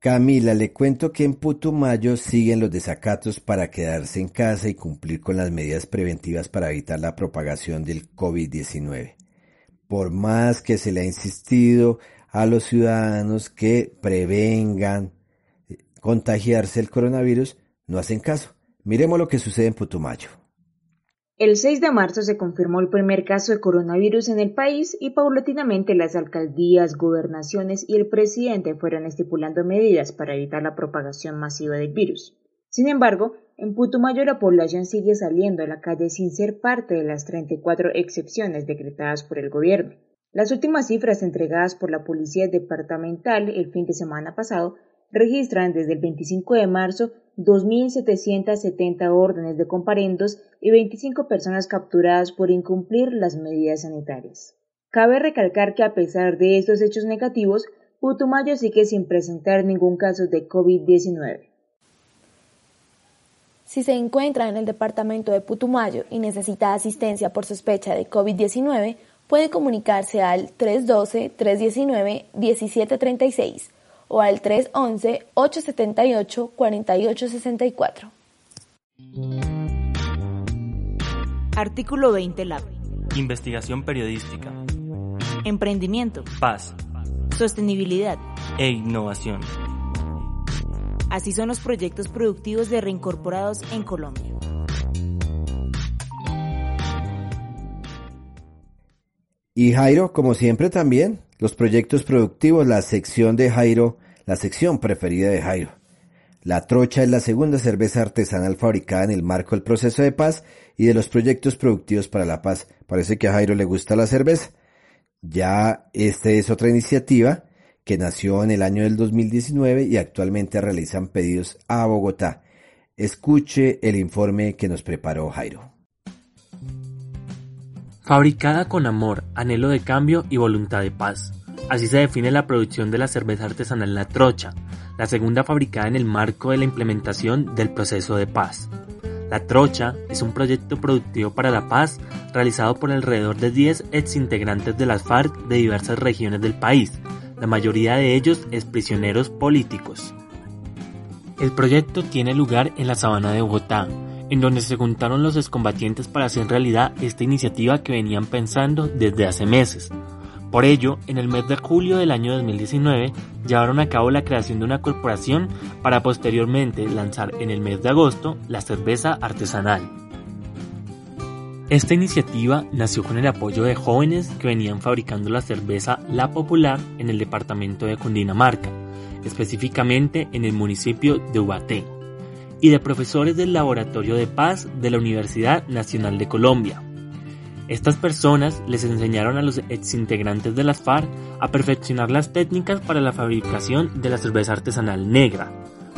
Camila, le cuento que en Putumayo siguen los desacatos para quedarse en casa y cumplir con las medidas preventivas para evitar la propagación del COVID-19 por más que se le ha insistido a los ciudadanos que prevengan contagiarse el coronavirus, no hacen caso. Miremos lo que sucede en Putumayo. El 6 de marzo se confirmó el primer caso de coronavirus en el país y paulatinamente las alcaldías, gobernaciones y el presidente fueron estipulando medidas para evitar la propagación masiva del virus. Sin embargo, en Putumayo la población sigue saliendo a la calle sin ser parte de las 34 excepciones decretadas por el gobierno. Las últimas cifras entregadas por la Policía Departamental el fin de semana pasado registran desde el 25 de marzo 2.770 órdenes de comparendos y 25 personas capturadas por incumplir las medidas sanitarias. Cabe recalcar que a pesar de estos hechos negativos, Putumayo sigue sin presentar ningún caso de COVID-19. Si se encuentra en el departamento de Putumayo y necesita asistencia por sospecha de COVID-19, puede comunicarse al 312-319-1736 o al 311-878-4864. Artículo 20 Lab. Investigación periodística. Emprendimiento. Paz. Sostenibilidad. E innovación. Así son los proyectos productivos de reincorporados en Colombia. Y Jairo, como siempre también, los proyectos productivos, la sección de Jairo, la sección preferida de Jairo. La Trocha es la segunda cerveza artesanal fabricada en el marco del proceso de paz y de los proyectos productivos para la paz. Parece que a Jairo le gusta la cerveza. Ya esta es otra iniciativa que nació en el año del 2019 y actualmente realizan pedidos a Bogotá. Escuche el informe que nos preparó Jairo. Fabricada con amor, anhelo de cambio y voluntad de paz. Así se define la producción de la cerveza artesanal La Trocha, la segunda fabricada en el marco de la implementación del proceso de paz. La Trocha es un proyecto productivo para la paz realizado por alrededor de 10 exintegrantes de las FARC de diversas regiones del país, la mayoría de ellos es prisioneros políticos. El proyecto tiene lugar en la sabana de Bogotá, en donde se juntaron los excombatientes para hacer realidad esta iniciativa que venían pensando desde hace meses. Por ello, en el mes de julio del año 2019, llevaron a cabo la creación de una corporación para posteriormente lanzar en el mes de agosto la cerveza artesanal. Esta iniciativa nació con el apoyo de jóvenes que venían fabricando la cerveza La Popular en el departamento de Cundinamarca, específicamente en el municipio de Ubaté, y de profesores del Laboratorio de Paz de la Universidad Nacional de Colombia. Estas personas les enseñaron a los exintegrantes de las FARC a perfeccionar las técnicas para la fabricación de la cerveza artesanal negra,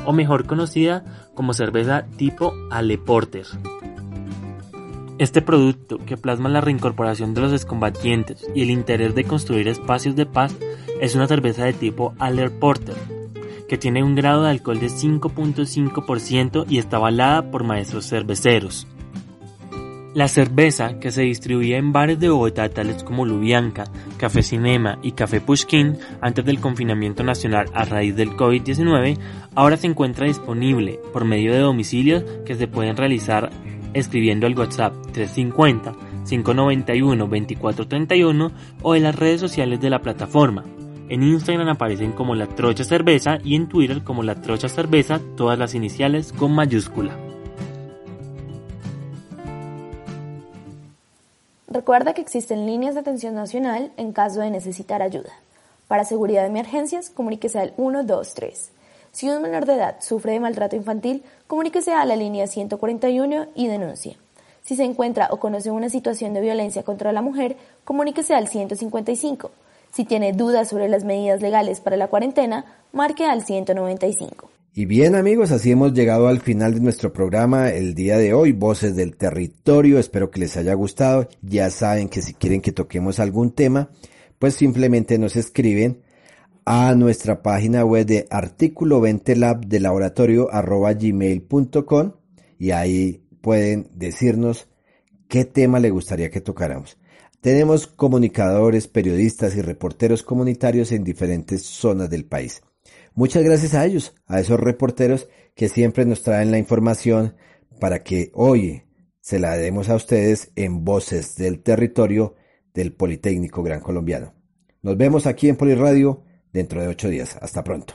o mejor conocida como cerveza tipo Ale Porter. Este producto, que plasma la reincorporación de los excombatientes y el interés de construir espacios de paz, es una cerveza de tipo Aller Porter, que tiene un grado de alcohol de 5.5% y está avalada por maestros cerveceros. La cerveza, que se distribuía en bares de Bogotá tales como Lubianca, Café Cinema y Café Pushkin antes del confinamiento nacional a raíz del COVID-19, ahora se encuentra disponible por medio de domicilios que se pueden realizar escribiendo al WhatsApp 350 591-2431 o en las redes sociales de la plataforma. En Instagram aparecen como La Trocha Cerveza y en Twitter como La Trocha Cerveza, todas las iniciales con mayúscula. Recuerda que existen líneas de atención nacional en caso de necesitar ayuda. Para seguridad de emergencias, comuníquese al 123. Si un menor de edad sufre de maltrato infantil, comuníquese a la línea 141 y denuncie. Si se encuentra o conoce una situación de violencia contra la mujer, comuníquese al 155. Si tiene dudas sobre las medidas legales para la cuarentena, marque al 195. Y bien amigos, así hemos llegado al final de nuestro programa el día de hoy, Voces del Territorio, espero que les haya gustado, ya saben que si quieren que toquemos algún tema, pues simplemente nos escriben a nuestra página web de artículo 20 lab de laboratorio arroba gmail.com y ahí pueden decirnos qué tema le gustaría que tocáramos. Tenemos comunicadores, periodistas y reporteros comunitarios en diferentes zonas del país. Muchas gracias a ellos, a esos reporteros que siempre nos traen la información para que hoy se la demos a ustedes en Voces del Territorio del Politécnico Gran Colombiano. Nos vemos aquí en Poliradio dentro de ocho días. Hasta pronto.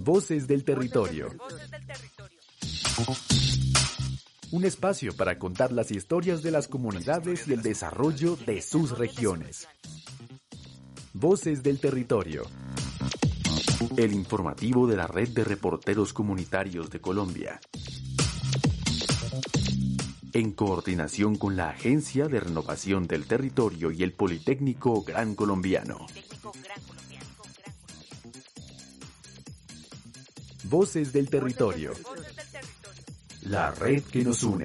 Voces del Territorio. Un espacio para contar las historias de las comunidades y el desarrollo de sus regiones. Voces del Territorio. El informativo de la Red de Reporteros Comunitarios de Colombia en coordinación con la Agencia de Renovación del Territorio y el Politécnico Gran Colombiano. Voces del Territorio. La red que nos une.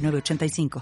85